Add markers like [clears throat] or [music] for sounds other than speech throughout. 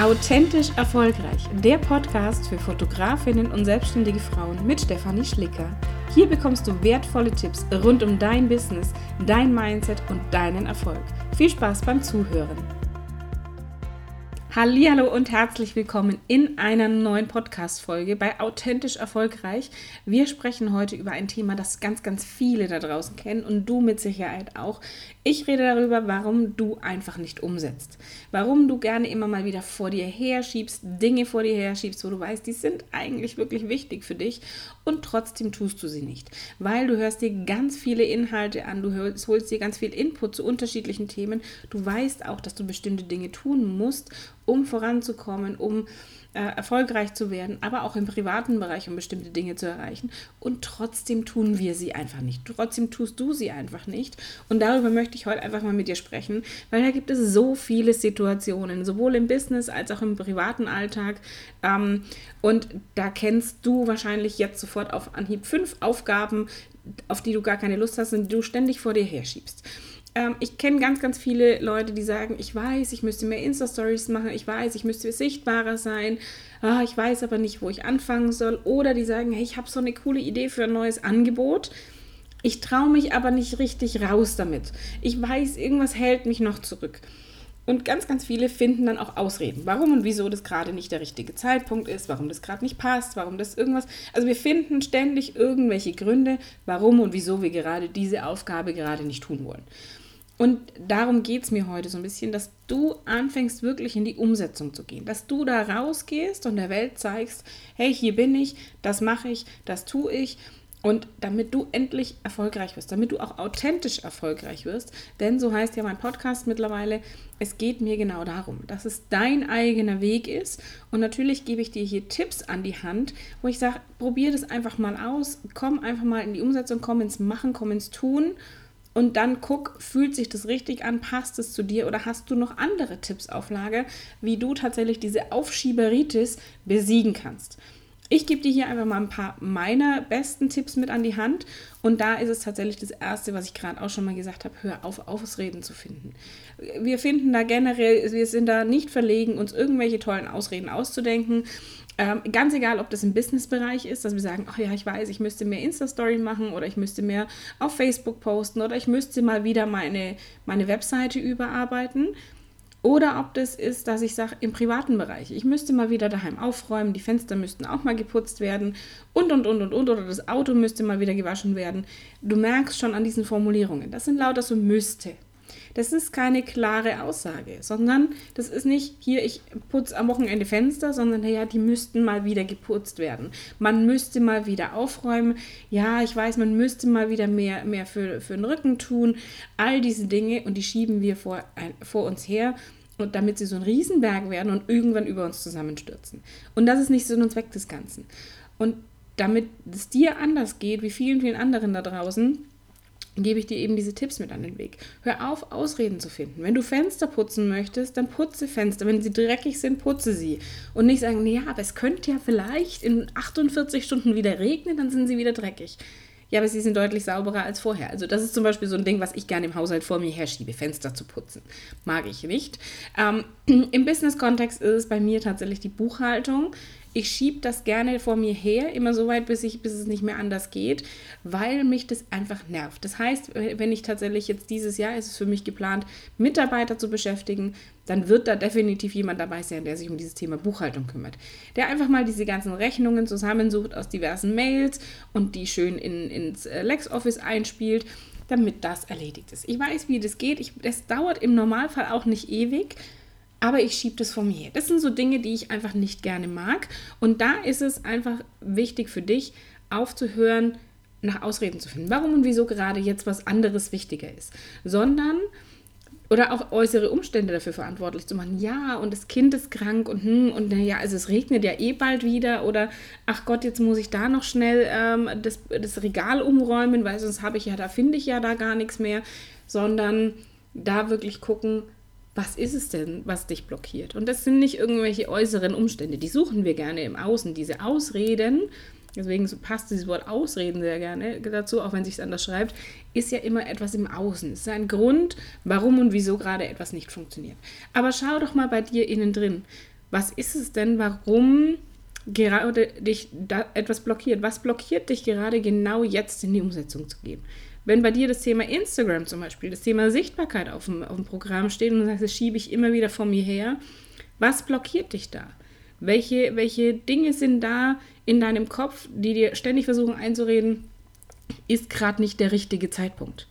Authentisch Erfolgreich, der Podcast für Fotografinnen und selbstständige Frauen mit Stefanie Schlicker. Hier bekommst du wertvolle Tipps rund um dein Business, dein Mindset und deinen Erfolg. Viel Spaß beim Zuhören. Hallo und herzlich willkommen in einer neuen Podcast Folge bei Authentisch erfolgreich. Wir sprechen heute über ein Thema, das ganz ganz viele da draußen kennen und du mit Sicherheit auch. Ich rede darüber, warum du einfach nicht umsetzt. Warum du gerne immer mal wieder vor dir herschiebst, Dinge vor dir herschiebst, wo du weißt, die sind eigentlich wirklich wichtig für dich und trotzdem tust du sie nicht, weil du hörst dir ganz viele Inhalte an, du hörst, holst dir ganz viel Input zu unterschiedlichen Themen. Du weißt auch, dass du bestimmte Dinge tun musst um voranzukommen, um äh, erfolgreich zu werden, aber auch im privaten Bereich, um bestimmte Dinge zu erreichen. Und trotzdem tun wir sie einfach nicht. Trotzdem tust du sie einfach nicht. Und darüber möchte ich heute einfach mal mit dir sprechen, weil da gibt es so viele Situationen, sowohl im Business als auch im privaten Alltag. Ähm, und da kennst du wahrscheinlich jetzt sofort auf Anhieb fünf Aufgaben, auf die du gar keine Lust hast und die du ständig vor dir herschiebst. Ähm, ich kenne ganz, ganz viele Leute, die sagen, ich weiß, ich müsste mehr Insta-Stories machen, ich weiß, ich müsste sichtbarer sein, ah, ich weiß aber nicht, wo ich anfangen soll. Oder die sagen, hey, ich habe so eine coole Idee für ein neues Angebot. Ich traue mich aber nicht richtig raus damit. Ich weiß, irgendwas hält mich noch zurück. Und ganz, ganz viele finden dann auch Ausreden, warum und wieso das gerade nicht der richtige Zeitpunkt ist, warum das gerade nicht passt, warum das irgendwas. Also wir finden ständig irgendwelche Gründe, warum und wieso wir gerade diese Aufgabe gerade nicht tun wollen. Und darum geht es mir heute so ein bisschen, dass du anfängst wirklich in die Umsetzung zu gehen, dass du da rausgehst und der Welt zeigst, hey, hier bin ich, das mache ich, das tue ich. Und damit du endlich erfolgreich wirst, damit du auch authentisch erfolgreich wirst, denn so heißt ja mein Podcast mittlerweile, es geht mir genau darum, dass es dein eigener Weg ist. Und natürlich gebe ich dir hier Tipps an die Hand, wo ich sage, probier das einfach mal aus, komm einfach mal in die Umsetzung, komm ins Machen, komm ins Tun und dann guck, fühlt sich das richtig an, passt es zu dir oder hast du noch andere Tipps auf Lager, wie du tatsächlich diese Aufschieberitis besiegen kannst. Ich gebe dir hier einfach mal ein paar meiner besten Tipps mit an die Hand. Und da ist es tatsächlich das Erste, was ich gerade auch schon mal gesagt habe, hör auf, Ausreden zu finden. Wir finden da generell, wir sind da nicht verlegen, uns irgendwelche tollen Ausreden auszudenken. Ähm, ganz egal, ob das im Businessbereich ist, dass wir sagen, ach ja, ich weiß, ich müsste mehr Insta-Story machen oder ich müsste mehr auf Facebook posten oder ich müsste mal wieder meine, meine Webseite überarbeiten. Oder ob das ist, dass ich sage, im privaten Bereich, ich müsste mal wieder daheim aufräumen, die Fenster müssten auch mal geputzt werden und, und, und, und, und, oder das Auto müsste mal wieder gewaschen werden. Du merkst schon an diesen Formulierungen, das sind lauter so müsste. Das ist keine klare Aussage, sondern das ist nicht hier, ich putze am Wochenende Fenster, sondern ja, die müssten mal wieder geputzt werden. Man müsste mal wieder aufräumen. Ja, ich weiß, man müsste mal wieder mehr, mehr für, für den Rücken tun. All diese Dinge und die schieben wir vor, vor uns her und damit sie so ein Riesenberg werden und irgendwann über uns zusammenstürzen. Und das ist nicht Sinn und Zweck des Ganzen. Und damit es dir anders geht, wie vielen, vielen anderen da draußen, gebe ich dir eben diese Tipps mit an den Weg. Hör auf, Ausreden zu finden. Wenn du Fenster putzen möchtest, dann putze Fenster. Wenn sie dreckig sind, putze sie. Und nicht sagen, ja, aber es könnte ja vielleicht in 48 Stunden wieder regnen, dann sind sie wieder dreckig. Ja, aber sie sind deutlich sauberer als vorher. Also das ist zum Beispiel so ein Ding, was ich gerne im Haushalt vor mir herschiebe, Fenster zu putzen. Mag ich nicht. Ähm, [clears throat] Im Business-Kontext ist es bei mir tatsächlich die Buchhaltung ich schiebe das gerne vor mir her, immer so weit, bis, ich, bis es nicht mehr anders geht, weil mich das einfach nervt. Das heißt, wenn ich tatsächlich jetzt dieses Jahr, ist es für mich geplant, Mitarbeiter zu beschäftigen, dann wird da definitiv jemand dabei sein, der sich um dieses Thema Buchhaltung kümmert. Der einfach mal diese ganzen Rechnungen zusammensucht aus diversen Mails und die schön in, ins äh, LexOffice einspielt damit das erledigt ist. Ich weiß, wie das geht. Das dauert im Normalfall auch nicht ewig aber ich schiebe das von mir. Das sind so Dinge, die ich einfach nicht gerne mag. Und da ist es einfach wichtig für dich, aufzuhören, nach Ausreden zu finden. Warum und wieso gerade jetzt was anderes wichtiger ist. Sondern oder auch äußere Umstände dafür verantwortlich zu machen. Ja, und das Kind ist krank und hm, und naja, also es regnet ja eh bald wieder oder ach Gott, jetzt muss ich da noch schnell ähm, das, das Regal umräumen, weil sonst habe ich ja, da finde ich ja da gar nichts mehr, sondern da wirklich gucken, was ist es denn, was dich blockiert? Und das sind nicht irgendwelche äußeren Umstände, die suchen wir gerne im Außen, diese Ausreden. Deswegen passt dieses Wort Ausreden sehr gerne dazu, auch wenn sich es anders schreibt, ist ja immer etwas im Außen. Es ist ein Grund, warum und wieso gerade etwas nicht funktioniert. Aber schau doch mal bei dir innen drin. Was ist es denn, warum gerade dich da etwas blockiert? Was blockiert dich gerade genau jetzt in die Umsetzung zu gehen? Wenn bei dir das Thema Instagram zum Beispiel, das Thema Sichtbarkeit auf dem, auf dem Programm steht und du sagst, das schiebe ich immer wieder vor mir her, was blockiert dich da? Welche, welche Dinge sind da in deinem Kopf, die dir ständig versuchen einzureden, ist gerade nicht der richtige Zeitpunkt?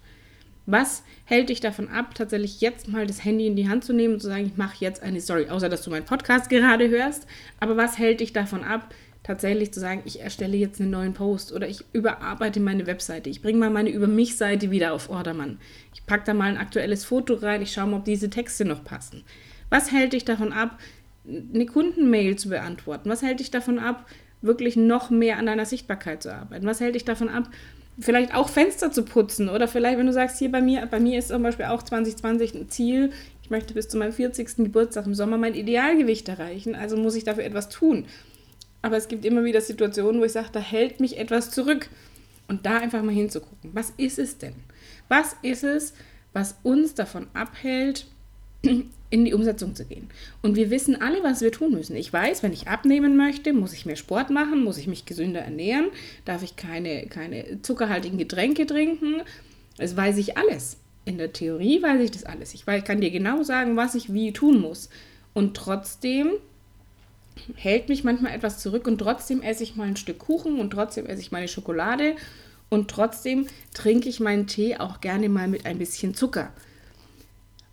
Was hält dich davon ab, tatsächlich jetzt mal das Handy in die Hand zu nehmen und zu sagen, ich mache jetzt eine Story, außer dass du meinen Podcast gerade hörst. Aber was hält dich davon ab, tatsächlich zu sagen, ich erstelle jetzt einen neuen Post oder ich überarbeite meine Webseite, ich bringe mal meine Über mich-Seite wieder auf Ordermann. Ich packe da mal ein aktuelles Foto rein, ich schaue mal, ob diese Texte noch passen. Was hält dich davon ab, eine Kundenmail zu beantworten? Was hält dich davon ab, wirklich noch mehr an deiner Sichtbarkeit zu arbeiten? Was hält dich davon ab, vielleicht auch Fenster zu putzen oder vielleicht, wenn du sagst, hier bei mir, bei mir ist zum Beispiel auch 2020 ein Ziel, ich möchte bis zu meinem 40. Geburtstag im Sommer mein Idealgewicht erreichen, also muss ich dafür etwas tun. Aber es gibt immer wieder Situationen, wo ich sage, da hält mich etwas zurück. Und da einfach mal hinzugucken, was ist es denn? Was ist es, was uns davon abhält, [clears throat] in die Umsetzung zu gehen. Und wir wissen alle, was wir tun müssen. Ich weiß, wenn ich abnehmen möchte, muss ich mehr Sport machen, muss ich mich gesünder ernähren, darf ich keine, keine zuckerhaltigen Getränke trinken. Das weiß ich alles. In der Theorie weiß ich das alles. Ich kann dir genau sagen, was ich wie tun muss. Und trotzdem hält mich manchmal etwas zurück und trotzdem esse ich mal ein Stück Kuchen und trotzdem esse ich meine Schokolade und trotzdem trinke ich meinen Tee auch gerne mal mit ein bisschen Zucker.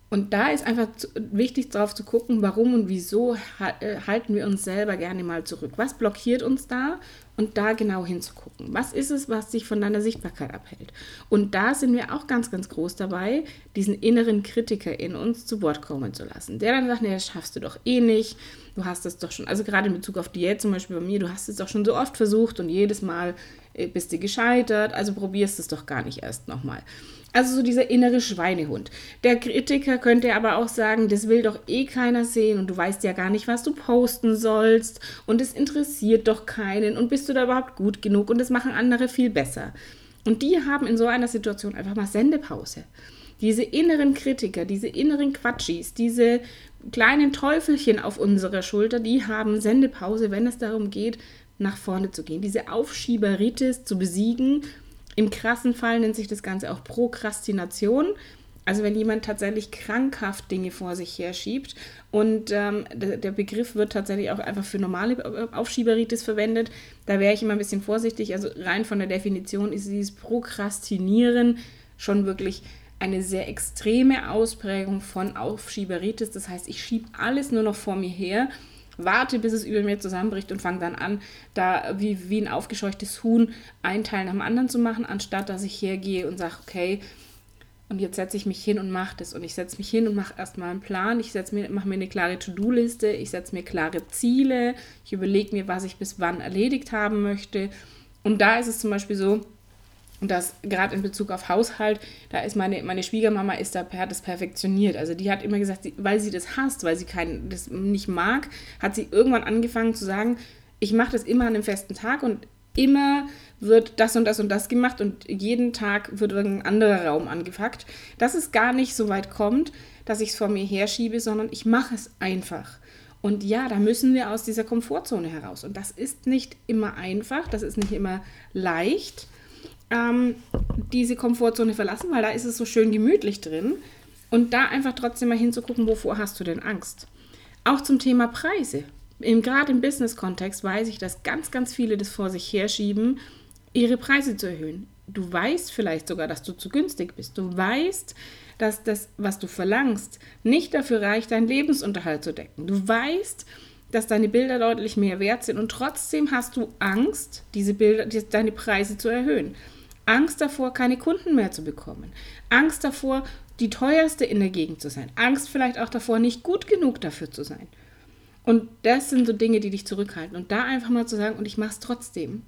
Und da ist einfach wichtig darauf zu gucken, warum und wieso äh, halten wir uns selber gerne mal zurück. Was blockiert uns da? Und da genau hinzugucken. Was ist es, was dich von deiner Sichtbarkeit abhält? Und da sind wir auch ganz, ganz groß dabei, diesen inneren Kritiker in uns zu Wort kommen zu lassen. Der dann sagt, nee, das schaffst du doch eh nicht. Du hast es doch schon, also gerade in Bezug auf Diät zum Beispiel bei mir, du hast es doch schon so oft versucht und jedes Mal äh, bist du gescheitert, also probierst es doch gar nicht erst nochmal. Also so dieser innere Schweinehund. Der Kritiker könnte aber auch sagen, das will doch eh keiner sehen und du weißt ja gar nicht, was du posten sollst und es interessiert doch keinen und bist du da überhaupt gut genug und das machen andere viel besser. Und die haben in so einer Situation einfach mal Sendepause. Diese inneren Kritiker, diese inneren Quatschis, diese kleinen Teufelchen auf unserer Schulter, die haben Sendepause, wenn es darum geht, nach vorne zu gehen. Diese Aufschieberitis zu besiegen im krassen Fall nennt sich das Ganze auch Prokrastination. Also wenn jemand tatsächlich krankhaft Dinge vor sich herschiebt und ähm, der, der, Begriff wird tatsächlich auch einfach für normale Aufschieberitis verwendet, da wäre ich immer ein bisschen vorsichtig. Also rein von der Definition ist dieses Prokrastinieren schon wirklich eine sehr extreme Ausprägung von Aufschieberitis. Das heißt, ich schiebe alles nur noch vor mir her warte, bis es über mir zusammenbricht und fange dann an, da wie, wie ein aufgescheuchtes Huhn einen Teil nach dem anderen zu machen, anstatt dass ich hergehe und sage, okay, und jetzt setze ich mich hin und mache das. Und ich setze mich hin und mache erstmal einen Plan. Ich mir, mache mir eine klare To-Do-Liste. Ich setze mir klare Ziele. Ich überlege mir, was ich bis wann erledigt haben möchte. Und da ist es zum Beispiel so, und das gerade in Bezug auf Haushalt, da ist meine, meine Schwiegermama ist da, hat das perfektioniert. Also die hat immer gesagt, weil sie das hasst, weil sie kein, das nicht mag, hat sie irgendwann angefangen zu sagen, ich mache das immer an einem festen Tag und immer wird das und das und das gemacht und jeden Tag wird irgendein anderer Raum angepackt. Dass es gar nicht so weit kommt, dass ich es vor mir herschiebe, sondern ich mache es einfach. Und ja, da müssen wir aus dieser Komfortzone heraus. Und das ist nicht immer einfach, das ist nicht immer leicht ähm, diese Komfortzone verlassen, weil da ist es so schön gemütlich drin. Und da einfach trotzdem mal hinzugucken, wovor hast du denn Angst? Auch zum Thema Preise. Gerade im Business-Kontext weiß ich, dass ganz, ganz viele das vor sich herschieben, ihre Preise zu erhöhen. Du weißt vielleicht sogar, dass du zu günstig bist. Du weißt, dass das, was du verlangst, nicht dafür reicht, deinen Lebensunterhalt zu decken. Du weißt, dass deine Bilder deutlich mehr wert sind und trotzdem hast du Angst, diese Bilder, deine Preise zu erhöhen. Angst davor, keine Kunden mehr zu bekommen. Angst davor, die teuerste in der Gegend zu sein. Angst vielleicht auch davor, nicht gut genug dafür zu sein. Und das sind so Dinge, die dich zurückhalten. Und da einfach mal zu sagen, und ich mache es trotzdem.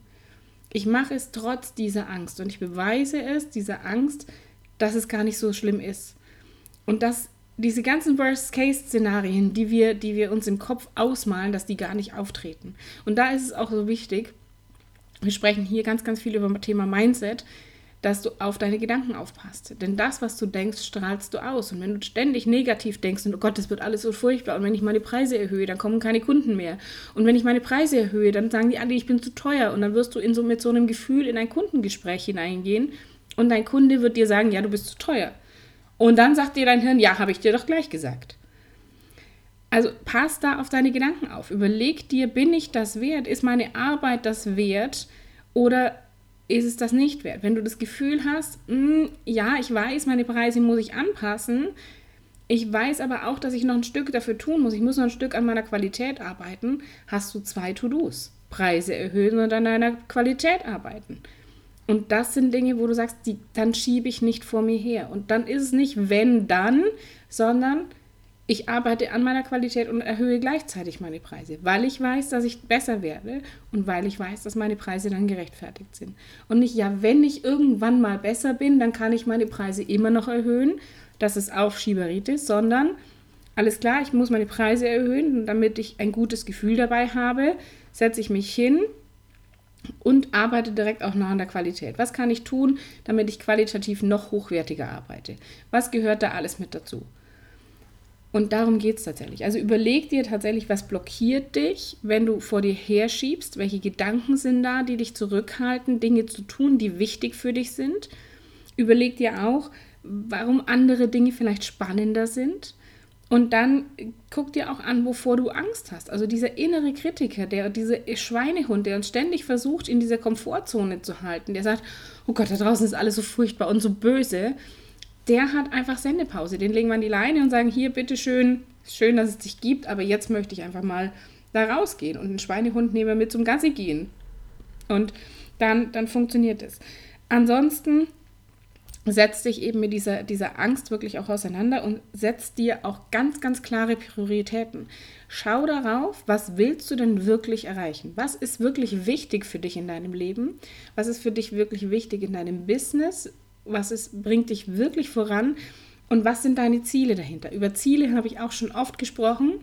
Ich mache es trotz dieser Angst. Und ich beweise es, dieser Angst, dass es gar nicht so schlimm ist. Und dass diese ganzen Worst-Case-Szenarien, die wir, die wir uns im Kopf ausmalen, dass die gar nicht auftreten. Und da ist es auch so wichtig, wir sprechen hier ganz, ganz viel über das Thema Mindset, dass du auf deine Gedanken aufpasst. Denn das, was du denkst, strahlst du aus. Und wenn du ständig negativ denkst und oh Gott, das wird alles so furchtbar und wenn ich meine Preise erhöhe, dann kommen keine Kunden mehr. Und wenn ich meine Preise erhöhe, dann sagen die alle, ich bin zu teuer. Und dann wirst du in so, mit so einem Gefühl in ein Kundengespräch hineingehen und dein Kunde wird dir sagen, ja, du bist zu teuer. Und dann sagt dir dein Hirn, ja, habe ich dir doch gleich gesagt. Also pass da auf deine Gedanken auf. Überleg dir, bin ich das wert? Ist meine Arbeit das wert? Oder ist es das nicht wert? Wenn du das Gefühl hast, mh, hm, ja, ich weiß, meine Preise muss ich anpassen, ich weiß aber auch, dass ich noch ein Stück dafür tun muss, ich muss noch ein Stück an meiner Qualität arbeiten, hast du zwei To-Dos. Preise erhöhen und an deiner Qualität arbeiten. Und das sind Dinge, wo du sagst, die, dann schiebe ich nicht vor mir her. Und dann ist es nicht wenn dann, sondern ich arbeite an meiner Qualität und erhöhe gleichzeitig meine Preise, weil ich weiß, dass ich besser werde und weil ich weiß, dass meine Preise dann gerechtfertigt sind. Und nicht, ja, wenn ich irgendwann mal besser bin, dann kann ich meine Preise immer noch erhöhen. Das ist Aufschieberitis, sondern alles klar, ich muss meine Preise erhöhen, damit ich ein gutes Gefühl dabei habe, setze ich mich hin und arbeite direkt auch noch an der Qualität. Was kann ich tun, damit ich qualitativ noch hochwertiger arbeite? Was gehört da alles mit dazu? Und darum geht es tatsächlich. Also überleg dir tatsächlich, was blockiert dich, wenn du vor dir herschiebst, welche Gedanken sind da, die dich zurückhalten, Dinge zu tun, die wichtig für dich sind. Überleg dir auch, warum andere Dinge vielleicht spannender sind. Und dann guck dir auch an, wovor du Angst hast. Also dieser innere Kritiker, der diese Schweinehund, der uns ständig versucht, in dieser Komfortzone zu halten, der sagt, oh Gott, da draußen ist alles so furchtbar und so böse der hat einfach Sendepause. Den legen wir an die Leine und sagen, hier, bitteschön, schön, dass es dich gibt, aber jetzt möchte ich einfach mal da rausgehen und einen Schweinehund nehmen wir mit zum Gassi gehen. Und dann, dann funktioniert es. Ansonsten setz dich eben mit dieser, dieser Angst wirklich auch auseinander und setz dir auch ganz, ganz klare Prioritäten. Schau darauf, was willst du denn wirklich erreichen? Was ist wirklich wichtig für dich in deinem Leben? Was ist für dich wirklich wichtig in deinem Business? Was ist, bringt dich wirklich voran und was sind deine Ziele dahinter. Über Ziele habe ich auch schon oft gesprochen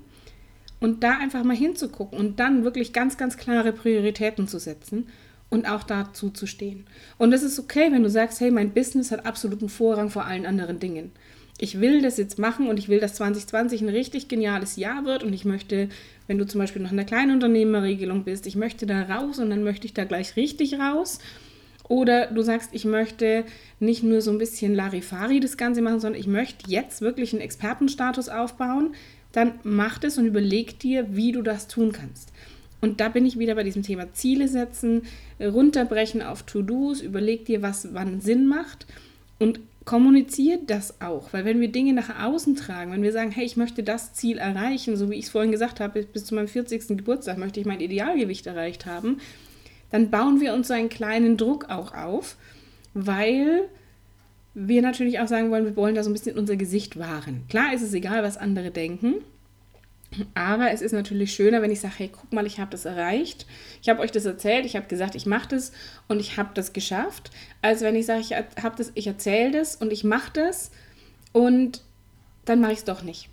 und da einfach mal hinzugucken und dann wirklich ganz, ganz klare Prioritäten zu setzen und auch dazu zu stehen. Und es ist okay, wenn du sagst, hey, mein Business hat absoluten Vorrang vor allen anderen Dingen. Ich will das jetzt machen und ich will, dass 2020 ein richtig geniales Jahr wird und ich möchte, wenn du zum Beispiel noch in der Kleinunternehmerregelung bist, ich möchte da raus und dann möchte ich da gleich richtig raus oder du sagst, ich möchte nicht nur so ein bisschen Larifari das Ganze machen, sondern ich möchte jetzt wirklich einen Expertenstatus aufbauen. Dann mach das und überleg dir, wie du das tun kannst. Und da bin ich wieder bei diesem Thema Ziele setzen, runterbrechen auf To-Dos, überleg dir, was wann Sinn macht und kommuniziert das auch. Weil wenn wir Dinge nach außen tragen, wenn wir sagen, hey, ich möchte das Ziel erreichen, so wie ich es vorhin gesagt habe, bis zu meinem 40. Geburtstag möchte ich mein Idealgewicht erreicht haben, dann bauen wir uns so einen kleinen Druck auch auf, weil wir natürlich auch sagen wollen, wir wollen da so ein bisschen unser Gesicht wahren. Klar ist es egal, was andere denken, aber es ist natürlich schöner, wenn ich sage, hey, guck mal, ich habe das erreicht. Ich habe euch das erzählt, ich habe gesagt, ich mache das und ich habe das geschafft, als wenn ich sage, ich habe das, ich erzähle das und ich mache das und dann mache ich es doch nicht.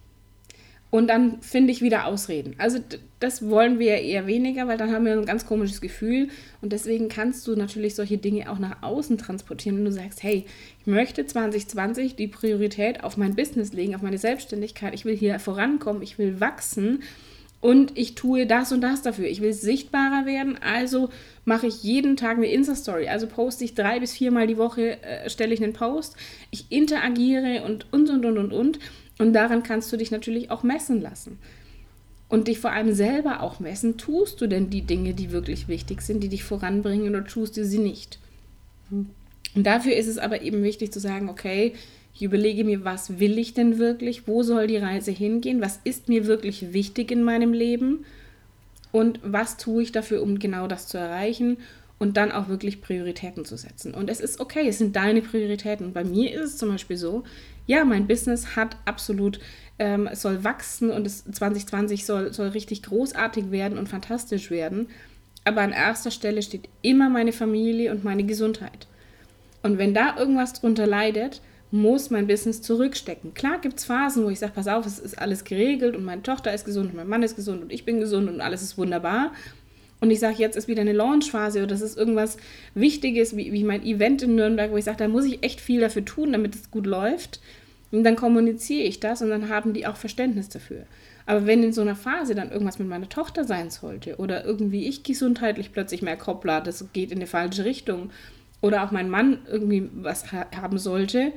Und dann finde ich wieder Ausreden. Also das wollen wir eher weniger, weil dann haben wir ein ganz komisches Gefühl. Und deswegen kannst du natürlich solche Dinge auch nach außen transportieren, wenn du sagst, hey, ich möchte 2020 die Priorität auf mein Business legen, auf meine Selbstständigkeit. Ich will hier vorankommen, ich will wachsen und ich tue das und das dafür. Ich will sichtbarer werden, also mache ich jeden Tag eine Insta-Story. Also poste ich drei bis viermal die Woche, äh, stelle ich einen Post. Ich interagiere und und und und und und. Und daran kannst du dich natürlich auch messen lassen. Und dich vor allem selber auch messen. Tust du denn die Dinge, die wirklich wichtig sind, die dich voranbringen oder tust du sie nicht? Und dafür ist es aber eben wichtig zu sagen, okay, ich überlege mir, was will ich denn wirklich? Wo soll die Reise hingehen? Was ist mir wirklich wichtig in meinem Leben? Und was tue ich dafür, um genau das zu erreichen? Und dann auch wirklich Prioritäten zu setzen. Und es ist okay, es sind deine Prioritäten. Bei mir ist es zum Beispiel so, ja, mein Business hat absolut, ähm, soll wachsen und es 2020 soll, soll richtig großartig werden und fantastisch werden. Aber an erster Stelle steht immer meine Familie und meine Gesundheit. Und wenn da irgendwas drunter leidet, muss mein Business zurückstecken. Klar gibt es Phasen, wo ich sage, pass auf, es ist alles geregelt und meine Tochter ist gesund und mein Mann ist gesund und ich bin gesund und alles ist wunderbar. und ich sage, jetzt ist wieder eine Launchphase oder das ist irgendwas Wichtiges, wie, wie mein Event in Nürnberg, wo ich sage, da muss ich echt viel dafür tun, damit es gut läuft. Und dann kommuniziere ich das und dann haben die auch Verständnis dafür. Aber wenn in so einer Phase dann irgendwas mit meiner Tochter sein sollte oder irgendwie ich gesundheitlich plötzlich mehr Koppler, das geht in die falsche Richtung oder auch mein Mann irgendwie was ha haben sollte,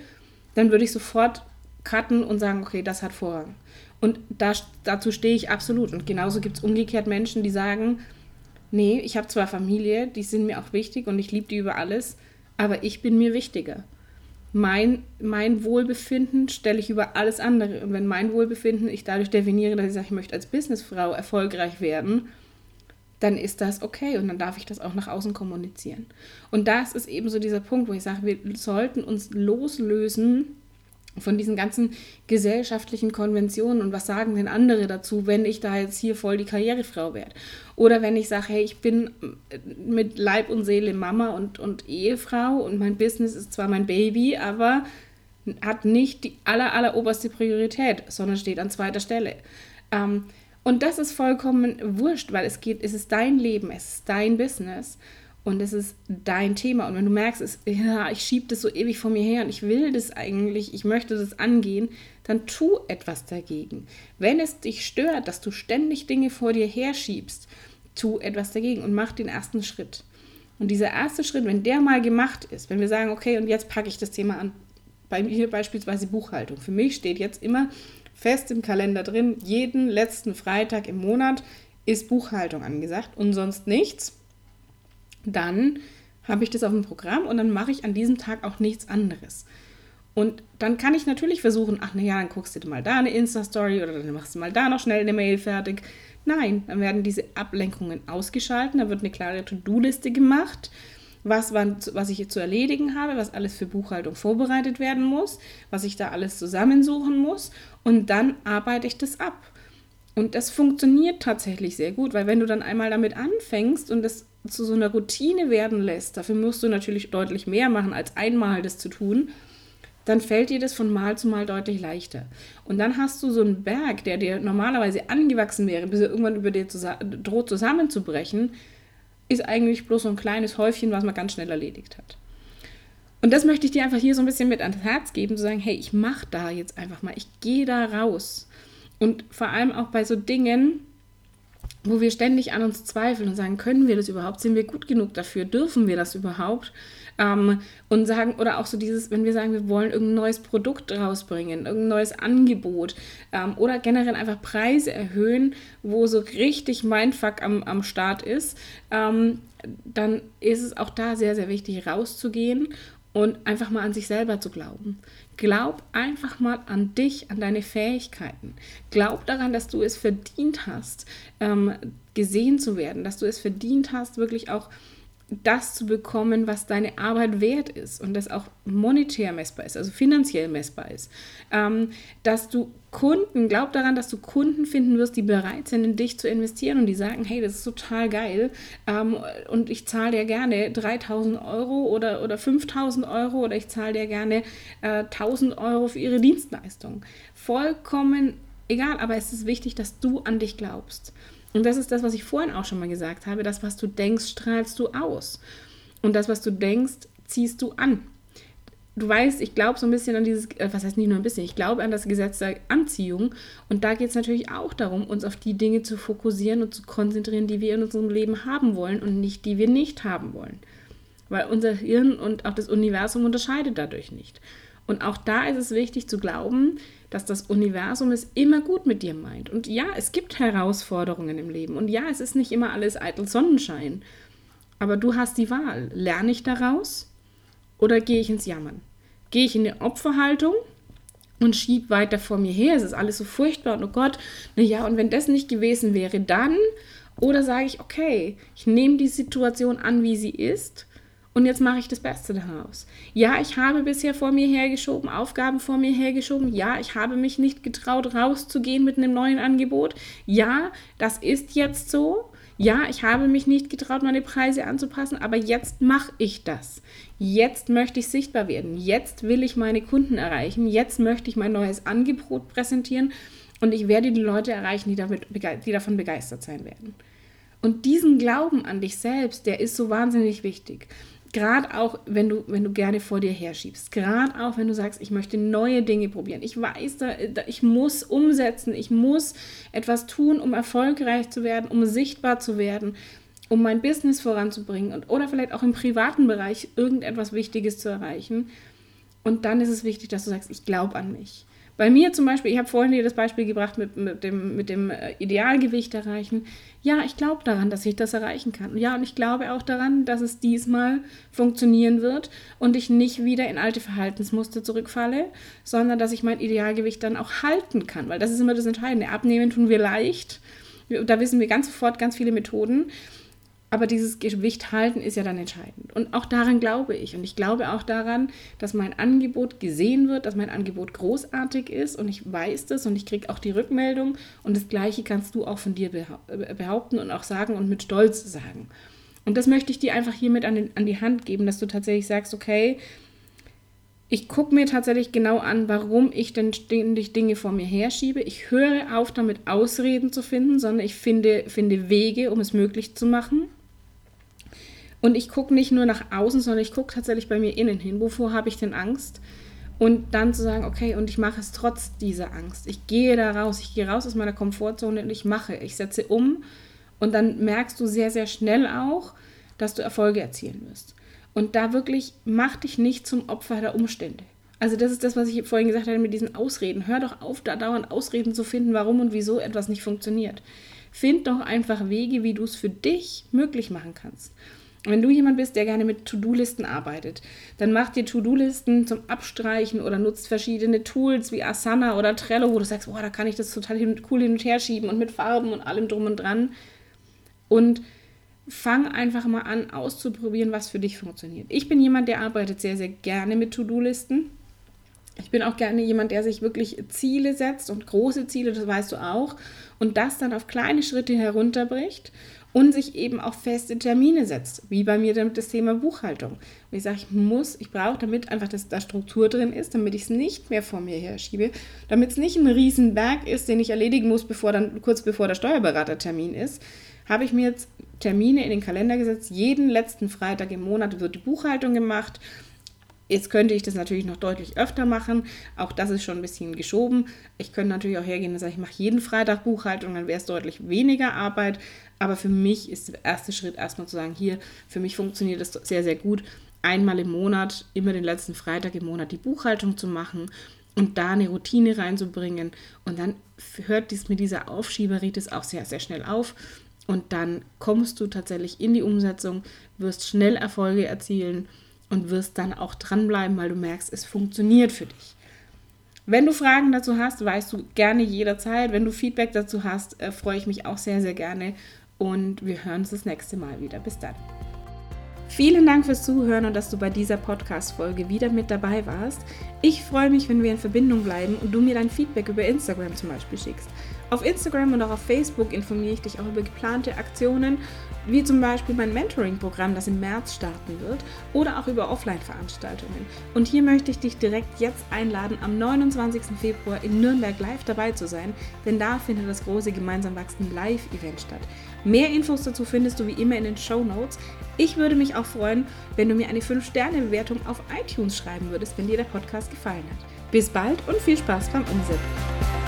dann würde ich sofort cutten und sagen, okay, das hat Vorrang. Und da, dazu stehe ich absolut. Und genauso gibt es umgekehrt Menschen, die sagen, nee, ich habe zwar Familie, die sind mir auch wichtig und ich liebe die über alles, aber ich bin mir wichtiger. Mein, mein Wohlbefinden stelle ich über alles andere. Und wenn mein Wohlbefinden ich dadurch definiere, dass ich sage, ich möchte als Businessfrau erfolgreich werden, dann ist das okay und dann darf ich das auch nach außen kommunizieren. Und das ist eben so dieser Punkt, wo ich sage, wir sollten uns loslösen von diesen ganzen gesellschaftlichen Konventionen und was sagen denn andere dazu, wenn ich da jetzt hier voll die Karrierefrau werde. Oder wenn ich sage, hey, ich bin mit Leib und Seele Mama und, und Ehefrau und mein Business ist zwar mein Baby, aber hat nicht die aller, aller oberste Priorität, sondern steht an zweiter Stelle. Ähm, und das ist vollkommen wurscht, weil es geht, es ist dein Leben, es ist dein Business und es ist dein Thema. Und wenn du merkst, es, ja, ich schiebe das so ewig vor mir her und ich will das eigentlich, ich möchte das angehen, dann tu etwas dagegen. Wenn es dich stört, dass du ständig Dinge vor dir herschiebst, tu etwas dagegen und mach den ersten Schritt. Und dieser erste Schritt, wenn der mal gemacht ist, wenn wir sagen, okay, und jetzt packe ich das Thema an, bei mir beispielsweise Buchhaltung. Für mich steht jetzt immer fest im Kalender drin, jeden letzten Freitag im Monat ist Buchhaltung angesagt und sonst nichts dann habe ich das auf dem Programm und dann mache ich an diesem Tag auch nichts anderes. Und dann kann ich natürlich versuchen, ach naja, dann guckst du mal da eine Insta-Story oder dann machst du mal da noch schnell eine Mail fertig. Nein, dann werden diese Ablenkungen ausgeschaltet, da wird eine klare To-Do-Liste gemacht, was, was ich zu erledigen habe, was alles für Buchhaltung vorbereitet werden muss, was ich da alles zusammensuchen muss und dann arbeite ich das ab. Und das funktioniert tatsächlich sehr gut, weil wenn du dann einmal damit anfängst und das zu so einer Routine werden lässt, dafür musst du natürlich deutlich mehr machen, als einmal das zu tun, dann fällt dir das von Mal zu Mal deutlich leichter. Und dann hast du so einen Berg, der dir normalerweise angewachsen wäre, bis er irgendwann über dir zusa droht zusammenzubrechen, ist eigentlich bloß so ein kleines Häufchen, was man ganz schnell erledigt hat. Und das möchte ich dir einfach hier so ein bisschen mit ans Herz geben, zu sagen, hey, ich mache da jetzt einfach mal, ich gehe da raus. Und vor allem auch bei so Dingen, wo wir ständig an uns zweifeln und sagen, können wir das überhaupt? Sind wir gut genug dafür? Dürfen wir das überhaupt? Ähm, und sagen, oder auch so dieses, wenn wir sagen, wir wollen irgendein neues Produkt rausbringen, irgendein neues Angebot ähm, oder generell einfach Preise erhöhen, wo so richtig Mindfuck am, am Start ist, ähm, dann ist es auch da sehr, sehr wichtig, rauszugehen und einfach mal an sich selber zu glauben. Glaub einfach mal an dich, an deine Fähigkeiten. Glaub daran, dass du es verdient hast, ähm, gesehen zu werden, dass du es verdient hast, wirklich auch das zu bekommen, was deine Arbeit wert ist und das auch monetär messbar ist, also finanziell messbar ist. Ähm, dass du Kunden, glaub daran, dass du Kunden finden wirst, die bereit sind, in dich zu investieren und die sagen, hey, das ist total geil ähm, und ich zahle dir gerne 3000 Euro oder, oder 5000 Euro oder ich zahle dir gerne äh, 1000 Euro für ihre Dienstleistung. Vollkommen egal, aber es ist wichtig, dass du an dich glaubst. Und das ist das, was ich vorhin auch schon mal gesagt habe. Das, was du denkst, strahlst du aus. Und das, was du denkst, ziehst du an. Du weißt, ich glaube so ein bisschen an dieses, äh, was heißt nicht nur ein bisschen, ich glaube an das Gesetz der Anziehung. Und da geht es natürlich auch darum, uns auf die Dinge zu fokussieren und zu konzentrieren, die wir in unserem Leben haben wollen und nicht die wir nicht haben wollen. Weil unser Hirn und auch das Universum unterscheidet dadurch nicht. Und auch da ist es wichtig zu glauben, dass das Universum es immer gut mit dir meint. Und ja, es gibt Herausforderungen im Leben. Und ja, es ist nicht immer alles eitel Sonnenschein. Aber du hast die Wahl. Lerne ich daraus oder gehe ich ins Jammern? Gehe ich in die Opferhaltung und schiebe weiter vor mir her? Es ist alles so furchtbar und oh Gott, naja, und wenn das nicht gewesen wäre, dann? Oder sage ich, okay, ich nehme die Situation an, wie sie ist und jetzt mache ich das Beste daraus. Ja, ich habe bisher vor mir hergeschoben, Aufgaben vor mir hergeschoben. Ja, ich habe mich nicht getraut, rauszugehen mit einem neuen Angebot. Ja, das ist jetzt so. Ja, ich habe mich nicht getraut, meine Preise anzupassen, aber jetzt mache ich das. Jetzt möchte ich sichtbar werden. Jetzt will ich meine Kunden erreichen. Jetzt möchte ich mein neues Angebot präsentieren und ich werde die Leute erreichen, die, damit, die davon begeistert sein werden. Und diesen Glauben an dich selbst, der ist so wahnsinnig wichtig. Gerade auch, wenn du, wenn du gerne vor dir herschiebst. Gerade auch, wenn du sagst, ich möchte neue Dinge probieren. Ich weiß, da, ich muss umsetzen. Ich muss etwas tun, um erfolgreich zu werden, um sichtbar zu werden, um mein Business voranzubringen und, oder vielleicht auch im privaten Bereich irgendetwas Wichtiges zu erreichen. Und dann ist es wichtig, dass du sagst, ich glaube an mich. Bei mir zum Beispiel, ich habe vorhin dir das Beispiel gebracht mit, mit dem, mit dem äh, Idealgewicht erreichen. Ja, ich glaube daran, dass ich das erreichen kann. Ja, und ich glaube auch daran, dass es diesmal funktionieren wird und ich nicht wieder in alte Verhaltensmuster zurückfalle, sondern dass ich mein Idealgewicht dann auch halten kann. Weil das ist immer das Entscheidende. Abnehmen tun wir leicht. Da wissen wir ganz sofort ganz viele Methoden. Aber dieses Gewicht halten ist ja dann entscheidend. Und auch daran glaube ich. Und ich glaube auch daran, dass mein Angebot gesehen wird, dass mein Angebot großartig ist und ich weiß das und ich kriege auch die Rückmeldung. Und das Gleiche kannst du auch von dir behaupten und auch sagen und mit Stolz sagen. Und das möchte ich dir einfach hiermit an, den, an die Hand geben, dass du tatsächlich sagst, okay, ich gucke mir tatsächlich genau an, warum ich denn ständig Dinge vor mir herschiebe. Ich höre auf, damit Ausreden zu finden, sondern ich finde, finde Wege, um es möglich zu machen. Und ich gucke nicht nur nach außen, sondern ich gucke tatsächlich bei mir innen hin. Wovor habe ich denn Angst? Und dann zu sagen, okay, und ich mache es trotz dieser Angst. Ich gehe da raus, ich gehe raus aus meiner Komfortzone und ich mache, ich setze um. Und dann merkst du sehr, sehr schnell auch, dass du Erfolge erzielen wirst. Und da wirklich, mach dich nicht zum Opfer der Umstände. Also das ist das, was ich vorhin gesagt hatte mit diesen Ausreden. Hör doch auf, da dauernd Ausreden zu finden, warum und wieso etwas nicht funktioniert. Find doch einfach Wege, wie du es für dich möglich machen kannst. Wenn du jemand bist, der gerne mit To-Do-Listen arbeitet, dann mach dir To-Do-Listen zum Abstreichen oder nutzt verschiedene Tools wie Asana oder Trello, wo du sagst, boah, da kann ich das total cool hin und her schieben und mit Farben und allem drum und dran. Und fang einfach mal an auszuprobieren, was für dich funktioniert. Ich bin jemand, der arbeitet sehr, sehr gerne mit To-Do-Listen. Ich bin auch gerne jemand, der sich wirklich Ziele setzt und große Ziele, das weißt du auch, und das dann auf kleine Schritte herunterbricht und sich eben auch feste Termine setzt, wie bei mir damit das Thema Buchhaltung. Und ich sage, ich muss, ich brauche, damit einfach dass da Struktur drin ist, damit ich es nicht mehr vor mir her schiebe, damit es nicht ein Riesenberg ist, den ich erledigen muss, bevor dann kurz bevor der Steuerberatertermin ist, habe ich mir jetzt Termine in den Kalender gesetzt. Jeden letzten Freitag im Monat wird die Buchhaltung gemacht Jetzt könnte ich das natürlich noch deutlich öfter machen. Auch das ist schon ein bisschen geschoben. Ich könnte natürlich auch hergehen und sagen, ich mache jeden Freitag Buchhaltung, dann wäre es deutlich weniger Arbeit. Aber für mich ist der erste Schritt erstmal zu sagen, hier, für mich funktioniert das sehr, sehr gut, einmal im Monat, immer den letzten Freitag im Monat die Buchhaltung zu machen und da eine Routine reinzubringen. Und dann hört dies mit dieser Aufschieberitis auch sehr, sehr schnell auf. Und dann kommst du tatsächlich in die Umsetzung, wirst schnell Erfolge erzielen und wirst dann auch dranbleiben, weil du merkst, es funktioniert für dich. Wenn du Fragen dazu hast, weißt du gerne jederzeit. Wenn du Feedback dazu hast, äh, freue ich mich auch sehr, sehr gerne. Und wir hören uns das nächste Mal wieder. Bis dann. Vielen Dank fürs Zuhören und dass du bei dieser Podcast-Folge wieder mit dabei warst. Ich freue mich, wenn wir in Verbindung bleiben und du mir dein Feedback über Instagram zum Beispiel schickst. Auf Instagram und auch auf Facebook informiere ich dich auch über geplante Aktionen, wie zum Beispiel mein Mentoring-Programm, das im März starten wird, oder auch über Offline-Veranstaltungen. Und hier möchte ich dich direkt jetzt einladen, am 29. Februar in Nürnberg live dabei zu sein, denn da findet das große Gemeinsam wachsen Live-Event statt. Mehr Infos dazu findest du wie immer in den Show Notes. Ich würde mich auch freuen, wenn du mir eine 5-Sterne-Bewertung auf iTunes schreiben würdest, wenn dir der Podcast gefallen hat. Bis bald und viel Spaß beim Umsetzen.